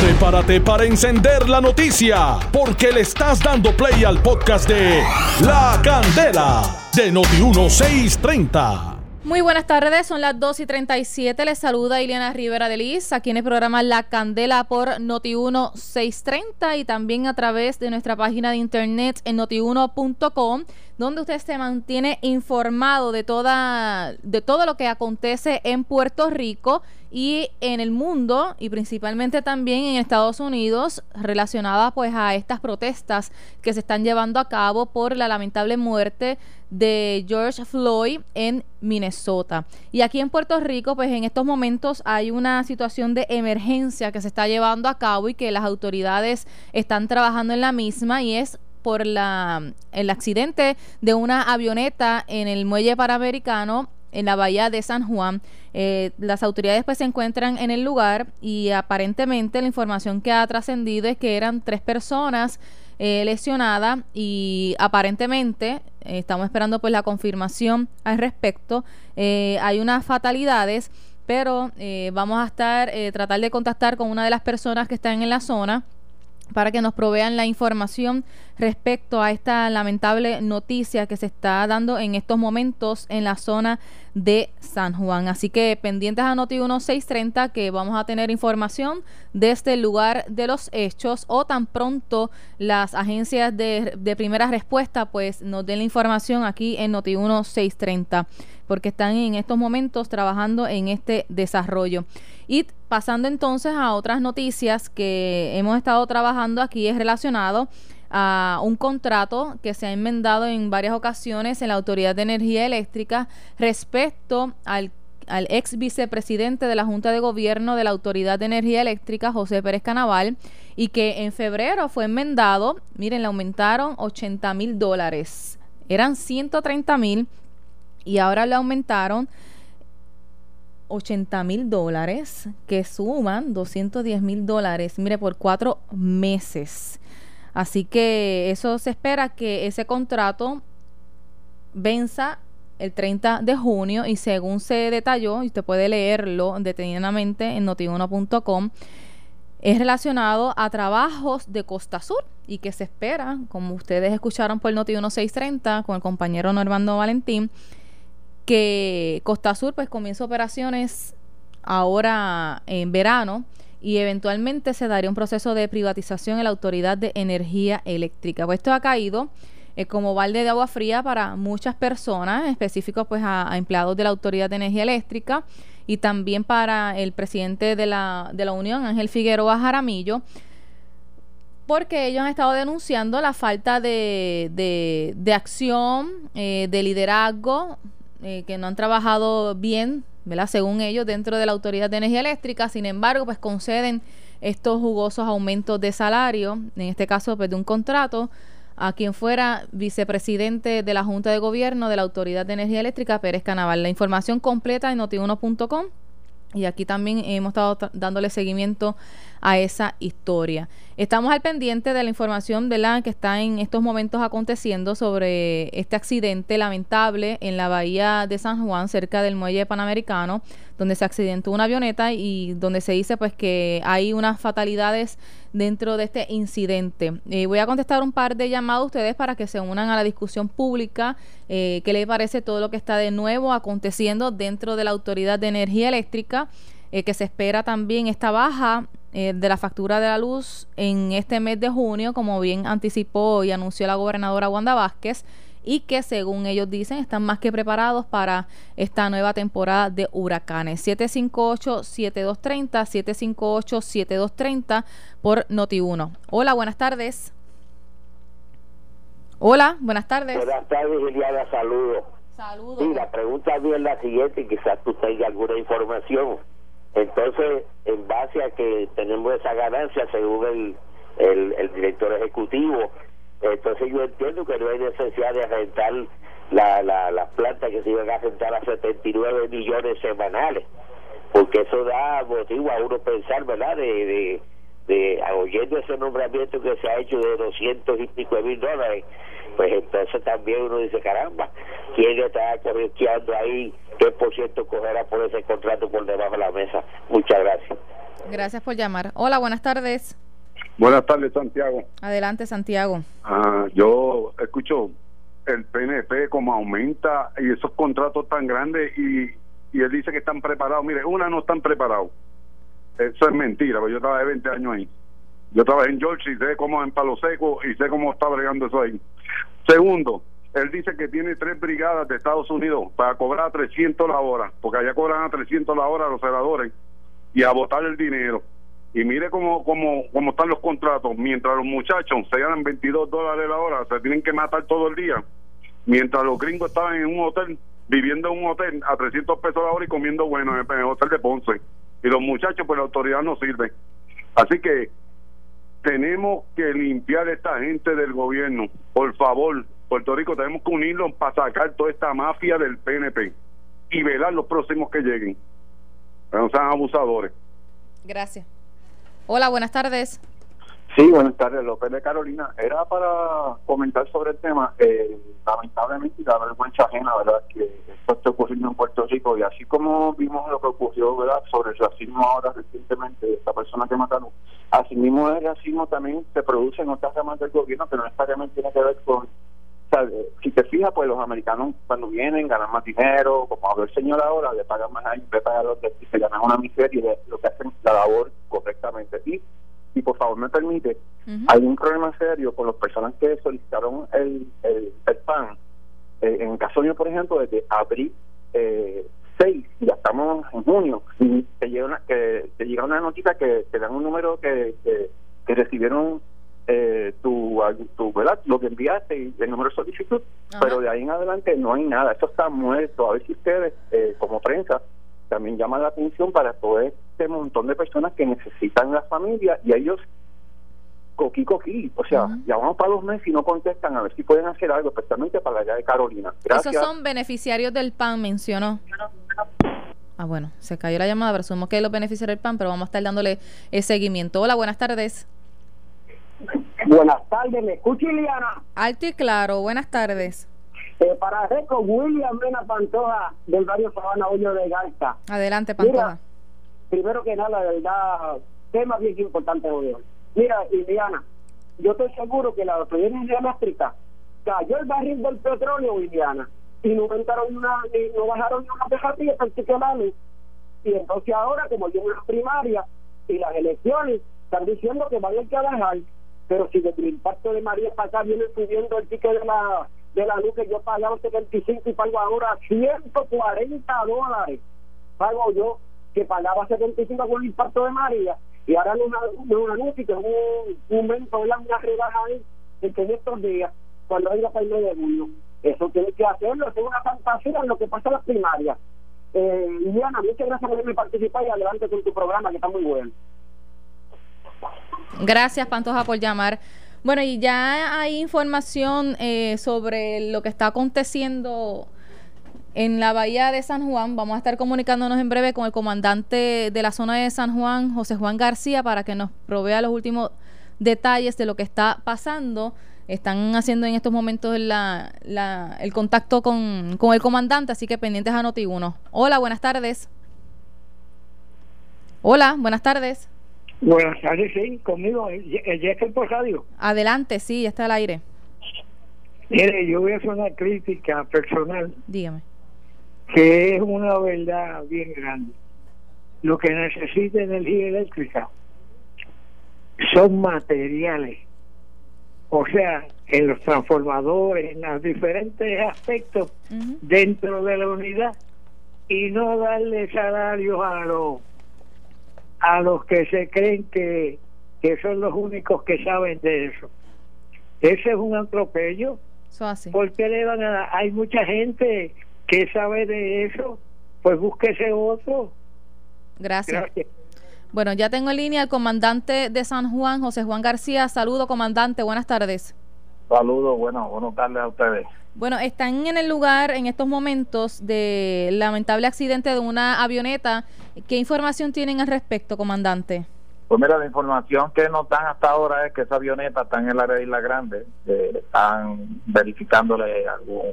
Prepárate para encender la noticia, porque le estás dando play al podcast de La Candela de Noti1630. Muy buenas tardes, son las 2 y 37. Les saluda Ileana Rivera de Liz, aquí en el programa La Candela por Noti1 630 y también a través de nuestra página de internet en notiuno.com, donde usted se mantiene informado de, toda, de todo lo que acontece en Puerto Rico y en el mundo y principalmente también en Estados Unidos relacionada pues a estas protestas que se están llevando a cabo por la lamentable muerte de George Floyd en Minnesota. Y aquí en Puerto Rico pues en estos momentos hay una situación de emergencia que se está llevando a cabo y que las autoridades están trabajando en la misma y es por la, el accidente de una avioneta en el muelle panamericano en la bahía de San Juan. Eh, las autoridades pues se encuentran en el lugar y aparentemente la información que ha trascendido es que eran tres personas eh, lesionadas y aparentemente eh, estamos esperando pues la confirmación al respecto. hay unas fatalidades, pero vamos a estar tratar de contactar con una de las personas que están en la zona para que nos provean la información respecto a esta lamentable noticia que se está dando en estos momentos en la zona de San Juan. Así que pendientes a Noti 1630 que vamos a tener información desde el lugar de los hechos o tan pronto las agencias de, de primera respuesta pues nos den la información aquí en Noti 1630 porque están en estos momentos trabajando en este desarrollo. Y pasando entonces a otras noticias que hemos estado trabajando aquí es relacionado a un contrato que se ha enmendado en varias ocasiones en la Autoridad de Energía Eléctrica respecto al ex vicepresidente de la Junta de Gobierno de la Autoridad de Energía Eléctrica, José Pérez Canaval, y que en febrero fue enmendado, miren, le aumentaron 80 mil dólares, eran 130 mil y ahora le aumentaron 80 mil dólares que suman 210 mil dólares, mire, por cuatro meses. Así que eso se espera que ese contrato venza el 30 de junio y según se detalló, y usted puede leerlo detenidamente en notiuno.com, es relacionado a trabajos de Costa Sur y que se espera, como ustedes escucharon por Noti 1630 con el compañero Normando Valentín, que Costa Sur pues comienza operaciones ahora en verano y eventualmente se daría un proceso de privatización en la Autoridad de Energía Eléctrica. Pues esto ha caído eh, como balde de agua fría para muchas personas, específicos pues a, empleados de la Autoridad de Energía Eléctrica y también para el presidente de la, de la Unión, Ángel Figueroa Jaramillo, porque ellos han estado denunciando la falta de, de, acción, eh, de liderazgo eh, que no han trabajado bien, ¿verdad? Según ellos, dentro de la Autoridad de Energía Eléctrica. Sin embargo, pues conceden estos jugosos aumentos de salario, en este caso, pues de un contrato, a quien fuera vicepresidente de la Junta de Gobierno de la Autoridad de Energía Eléctrica, Pérez Canaval. La información completa en notiuno.com y aquí también hemos estado dándole seguimiento a esa historia. Estamos al pendiente de la información la que está en estos momentos aconteciendo sobre este accidente lamentable en la bahía de San Juan, cerca del muelle panamericano, donde se accidentó una avioneta y donde se dice pues que hay unas fatalidades dentro de este incidente. Eh, voy a contestar un par de llamados a ustedes para que se unan a la discusión pública. Eh, ¿Qué les parece todo lo que está de nuevo aconteciendo dentro de la Autoridad de Energía Eléctrica? Eh, que se espera también esta baja eh, de la factura de la luz en este mes de junio, como bien anticipó y anunció la gobernadora Wanda Vázquez, y que según ellos dicen están más que preparados para esta nueva temporada de huracanes. 758-7230, 758-7230 por Noti1. Hola, buenas tardes. Hola, buenas tardes. Buenas tardes, Liliana, saludos. Saludos. Sí, la pregunta es la siguiente, quizás tú tengas alguna información. Entonces, en base a que tenemos esa ganancia, según el, el, director ejecutivo, entonces yo entiendo que no hay necesidad de rentar la, la, las plantas que se iban a rentar a 79 millones semanales, porque eso da motivo a uno pensar, ¿verdad?, de, de, de oyendo ese nombramiento que se ha hecho de 200 y pico mil dólares, pues entonces también uno dice, caramba, ¿quién está corriendo ahí? ¿Qué por ciento cogerá por ese contrato por debajo de la mesa? Muchas gracias. Gracias por llamar. Hola, buenas tardes. Buenas tardes, Santiago. Adelante, Santiago. Ah, yo escucho el PNP como aumenta y esos contratos tan grandes y, y él dice que están preparados. Mire, una no están preparados. Eso es mentira, porque yo trabajé 20 años ahí. Yo trabajé en Georgia y sé cómo en Palo Seco y sé cómo está bregando eso ahí. Segundo, él dice que tiene tres brigadas de Estados Unidos para cobrar a 300 la hora, porque allá cobran a 300 la hora los senadores y a votar el dinero. Y mire cómo, cómo, cómo están los contratos. Mientras los muchachos se ganan 22 dólares la hora, se tienen que matar todo el día. Mientras los gringos estaban en un hotel, viviendo en un hotel a 300 pesos la hora y comiendo bueno en el hotel de Ponce. Y los muchachos, pues la autoridad no sirve. Así que tenemos que limpiar a esta gente del gobierno. Por favor, Puerto Rico, tenemos que unirnos para sacar toda esta mafia del PNP y velar los próximos que lleguen. No sean abusadores. Gracias. Hola, buenas tardes. Sí, buenas tardes, López de Carolina. Era para comentar sobre el tema. Eh, lamentablemente, la vergüenza ajena, ¿verdad?, que esto está ocurriendo en Puerto Rico. Y así como vimos lo que ocurrió, ¿verdad?, sobre el racismo ahora recientemente, esta persona que mataron, así mismo el racismo también se produce en otras ramas del gobierno que no necesariamente tiene que ver con. Eh, si te fijas, pues los americanos cuando vienen ganan más dinero, como habló el señor ahora, le pagan más años, le pagan los se ganan una miseria y de- lo que hacen la labor correctamente. Y me permite, hay un problema serio con las personas que solicitaron el, el, el PAN. Eh, en el caso mío, por ejemplo, desde abril eh, 6, ya estamos en junio, y te llega una, que, te llega una notita que te dan un número que, que, que recibieron eh, tu, tu, ¿verdad? lo que enviaste y el número de solicitud, Ajá. pero de ahí en adelante no hay nada, eso está muerto. A ver si ustedes, eh, como prensa, también llaman la atención para todo este montón de personas que necesitan la familia y ellos coquí coquí, o sea, Ujú. ya vamos para los meses y no contestan a ver si pueden hacer algo, especialmente para allá de Carolina. Gracias. Esos son beneficiarios del PAN, mencionó. Ah, bueno, se cayó la llamada, presumo que los beneficiarios del PAN, pero vamos a estar dándole el seguimiento. Hola, buenas tardes. Buenas tardes, ¿me escucha Iliana? Alto y claro, buenas tardes. Eh, para Reco, William Mena Pantoja del barrio Sabana Hoyo de Garza. Adelante, Pantoja. Primero que nada, de verdad, tema bien importante hoy. Mira, Iliana, yo estoy seguro que la autoridad eléctrica cayó el barril del petróleo, Iliana, y no aumentaron una, ni- no bajaron ni una pejatilla particularmente. Y entonces ahora, como yo en las primarias y las elecciones, están diciendo que van a que bajar, pero si desde el impacto de María para acá viene subiendo el ticket de la de la luz que yo pagaba 75 y pago ahora 140 dólares pago yo que pagaba 75 con el impacto de María y ahora no me no me anuncia que es un, un aumento, una rebaja que en estos días cuando para el mes de junio eso tiene que hacerlo, es una fantasía en lo que pasa en las primarias. Eh, Liliana, muchas gracias por haberme participado y adelante con tu programa que está muy bueno. Gracias, Pantoja, por llamar. Bueno, y ya hay información eh, sobre lo que está aconteciendo en la bahía de San Juan. Vamos a estar comunicándonos en breve con el comandante de la zona de San Juan, José Juan García, para que nos provea los últimos detalles de lo que está pasando. Están haciendo en estos momentos la, la- el contacto con, con el comandante, así que pendientes a Noti1. Hola, buenas tardes. Hola, buenas tardes. Buenas tardes, sí, conmigo, el Jester por radio. Adelante, sí, ya está al aire. Mire, yo voy a hacer una crítica personal Dígame. Que es una verdad bien grande. Lo que necesita energía eléctrica son materiales. O sea, en los transformadores, en los diferentes aspectos dentro de la unidad y no darle salarios a los a los que se creen que, que son los únicos que saben de eso. Ese es un atropello. Eso así. ¿Por qué le van a? Hay mucha gente que sabe de eso. Pues búsquese otro. Gracias. Gracias. Bueno, ya tengo en línea al comandante de San Juan, José Juan García. Saludo, comandante. Buenas tardes. Saludos, bueno, buenas tardes a ustedes. Bueno, están en el lugar en estos momentos de lamentable accidente de una avioneta. ¿Qué información tienen al respecto, comandante? Pues mira, la información que nos dan hasta ahora es que esa avioneta está en el área de Isla Grande, que están verificándole algún,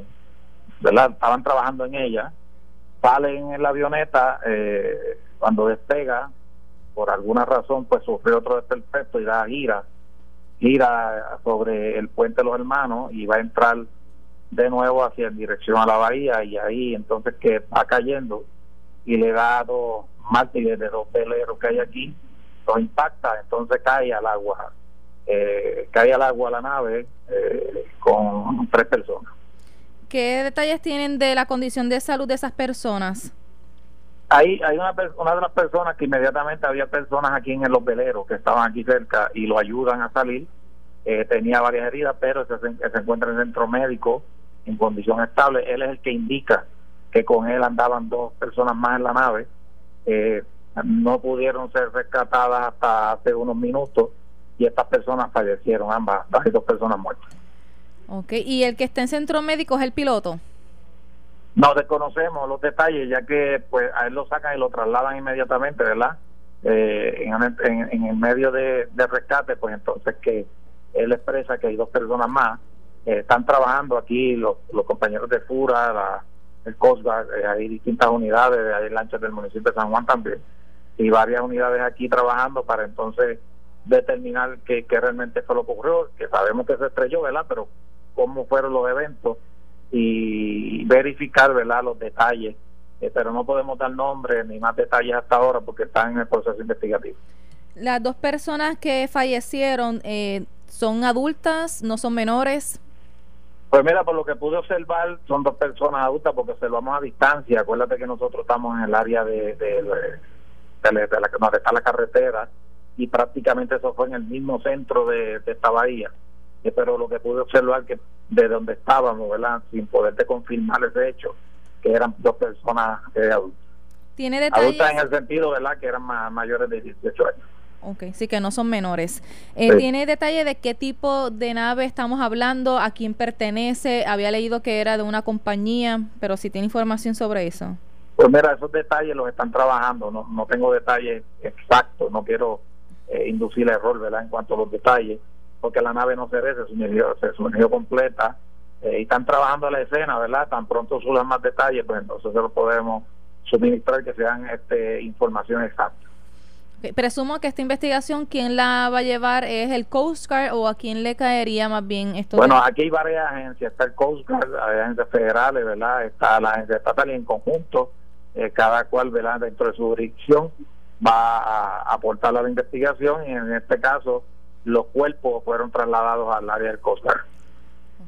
¿verdad? Estaban trabajando en ella, salen en la avioneta, eh, cuando despega, por alguna razón pues sufrió otro desperfecto y da gira gira sobre el puente de los hermanos y va a entrar de nuevo hacia en dirección a la bahía y ahí entonces que va cayendo y le da dos mártires de dos veleros que hay aquí lo impacta entonces cae al agua eh, cae al agua la nave eh, con tres personas ¿Qué detalles tienen de la condición de salud de esas personas? Hay, hay una, una de las personas que inmediatamente había personas aquí en los veleros que estaban aquí cerca y lo ayudan a salir. Eh, tenía varias heridas, pero se, encuentra en el centro médico en condición estable. Él es el que indica que con él andaban dos personas más en la nave. Eh, no pudieron ser rescatadas hasta hace unos minutos y estas personas fallecieron, ambas, hay dos personas muertas. Ok, ¿y el que está en centro médico es el piloto? No desconocemos los detalles, ya que pues a él lo sacan y lo trasladan inmediatamente, ¿verdad? Eh, en, el medio de, rescate, pues entonces que él expresa que hay dos personas más. Eh, están trabajando aquí los, compañeros de FURA, la, el Coast eh, hay distintas unidades, hay lanchas del municipio de San Juan también, y varias unidades aquí trabajando para entonces determinar qué realmente fue lo que ocurrió, que sabemos que se estrelló, ¿verdad? Pero cómo fueron los eventos y verificar verdad los detalles. Eh, pero no podemos dar nombres ni más detalles hasta ahora porque están en el proceso investigativo. Las dos personas que fallecieron eh, son adultas no son menores pues mira por lo que pude observar son dos personas adultas porque observamos a distancia. Acuérdate que nosotros estamos en el área de, de, de, la, donde está la carretera y prácticamente eso fue en el mismo centro de esta bahía pero lo que pude observar que de donde estábamos, ¿verdad? Sin poderte confirmar ese hecho, que eran dos personas eh, adultas. ¿Tiene detalles? Adultas en el sentido, ¿verdad? Que eran mayores de 18 años. Ok, sí que no son menores. Eh, ¿Tiene detalle de qué tipo de nave estamos hablando? ¿A quién pertenece? Había leído que era de una compañía, pero si tiene información sobre eso. Pues mira, esos detalles los están trabajando. No, no tengo detalles exactos, no quiero eh, inducir error, ¿verdad? En cuanto a los detalles porque la nave no se ve, se sumergió, se sumergió completa eh, y están trabajando la escena, ¿verdad? Tan pronto surjan más detalles, pues entonces se lo podemos suministrar que sean este, información exacta. Presumo que esta investigación, ¿quién la va a llevar? ¿Es el Coast Guard o a quién le caería más bien esto? Bueno, aquí hay varias agencias. Está el Coast Guard, hay agencias federales, ¿verdad? Está la agencia estatal y en conjunto, eh, cada cual, ¿verdad? Dentro de su jurisdicción va a aportar a la investigación y en este caso los cuerpos fueron trasladados al área del Costa.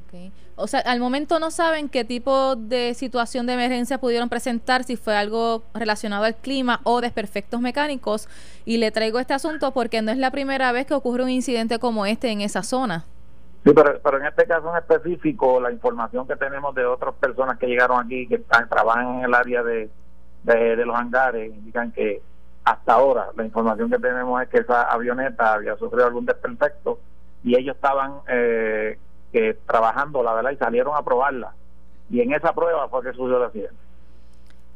Okay. O sea, al momento no saben qué tipo de situación de emergencia pudieron presentar, si fue algo relacionado al clima o desperfectos mecánicos. Y le traigo este asunto porque no es la primera vez que ocurre un incidente como este en esa zona. Sí, pero, pero en este caso en específico, la información que tenemos de otras personas que llegaron aquí, que están, trabajan en el área de, de los hangares, indican que hasta ahora la información que tenemos es que esa avioneta había sufrido algún desperfecto y ellos estaban eh, que trabajando la verdad y salieron a probarla. Y en esa prueba fue que sucedió el accidente.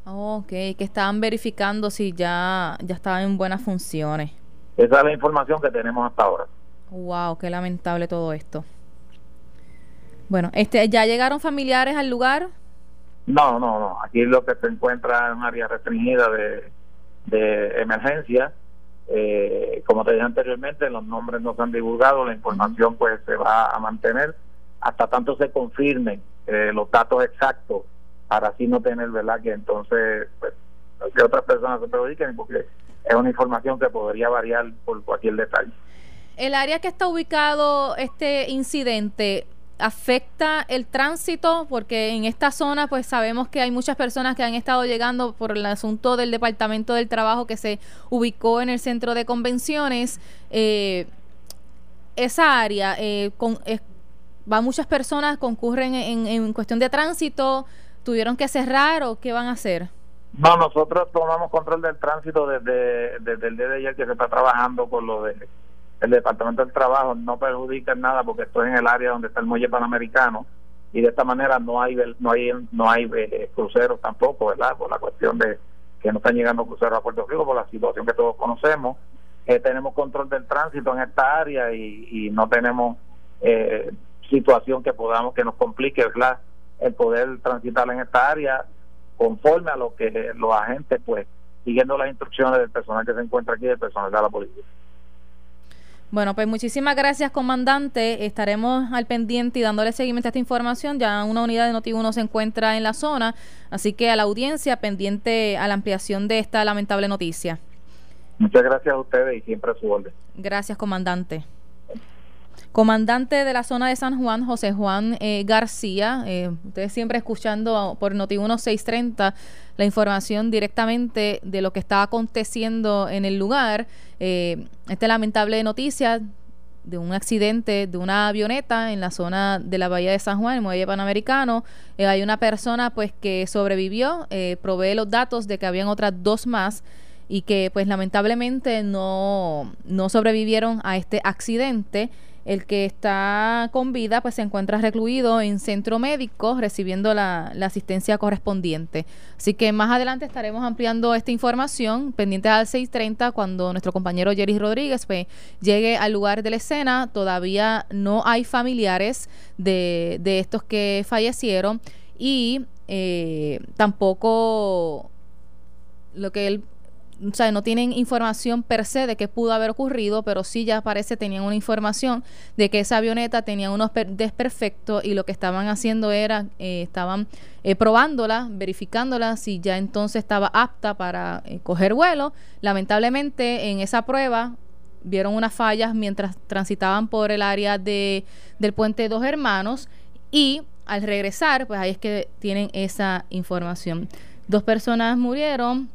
Ok que estaban verificando si ya ya estaba en buenas funciones. Esa es la información que tenemos hasta ahora. Wow qué lamentable todo esto. Bueno este ya llegaron familiares al lugar no no no. Aquí lo que se encuentra es un área restringida de de emergencia. Eh, como te dije anteriormente, los nombres no se han divulgado, la información pues se va a mantener hasta tanto se confirmen eh, los datos exactos para así no tener, ¿verdad? Que entonces pues, que otras personas se perjudiquen porque es una información que podría variar por cualquier detalle. El área que está ubicado este incidente, afecta el tránsito porque en esta zona pues sabemos que hay muchas personas que han estado llegando por el asunto del departamento del trabajo que se ubicó en el centro de convenciones. Eh, esa área eh, con, va muchas personas concurren en, cuestión de tránsito. Tuvieron que cerrar o qué van a hacer no nosotros tomamos control del tránsito desde, desde el día de ayer que se está trabajando con lo de el Departamento del Trabajo no perjudica en nada porque estoy en el área donde está el muelle panamericano y de esta manera no hay no hay no hay eh, cruceros tampoco, ¿verdad? Por la cuestión de que no están llegando cruceros a Puerto Rico por la situación que todos conocemos. Eh, tenemos control del tránsito en esta área y, no tenemos eh, situación que podamos que nos complique, ¿verdad? El poder transitar en esta área conforme a lo que los agentes pues siguiendo las instrucciones del personal que se encuentra aquí, del personal de la policía. Bueno, pues muchísimas gracias, comandante. Estaremos al pendiente y dándole seguimiento a esta información. Ya una unidad de Noti1 se encuentra en la zona, así que a la audiencia pendiente a la ampliación de esta lamentable noticia. Muchas gracias a ustedes y siempre a su orden. Gracias, comandante. Comandante de la zona de San Juan, José Juan eh, García. Eh, ustedes siempre escuchando por Noti 1630 la información directamente de lo que está aconteciendo en el lugar. Eh, esta lamentable noticia de un accidente de una avioneta en la zona de la bahía de San Juan, el muelle panamericano. Eh, hay una persona pues que sobrevivió, provee los datos de que habían otras dos más y que pues lamentablemente no, no sobrevivieron a este accidente. El que está con vida pues se encuentra recluido en centro médico recibiendo la, asistencia correspondiente. Así que más adelante estaremos ampliando esta información pendiente al 6.30 cuando nuestro compañero Jerry Rodríguez pues, llegue al lugar de la escena. Todavía no hay familiares de, de estos que fallecieron y eh, tampoco lo que él o sea, no tienen información per se de qué pudo haber ocurrido, pero sí ya parece tenían una información de que esa avioneta tenía unos desperfectos y lo que estaban haciendo era, eh, estaban eh, probándola, verificándola si ya entonces estaba apta para eh, coger vuelo. Lamentablemente en esa prueba vieron unas fallas mientras transitaban por el área de, del puente Dos Hermanos y al regresar, pues ahí es que tienen esa información. Dos personas murieron,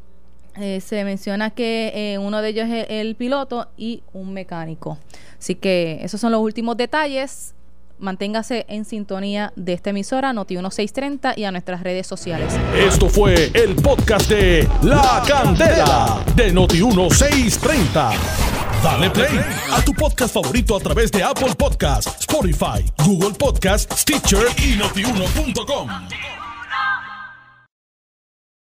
eh, se menciona que eh, uno de ellos es el, piloto y un mecánico. Así que esos son los últimos detalles. Manténgase en sintonía de esta emisora Noti 1630 y a nuestras redes sociales. Esto fue el podcast de La Candela de Noti 1630. Dale play a tu podcast favorito a través de Apple Podcasts, Spotify, Google Podcasts, Stitcher y notiuno.com.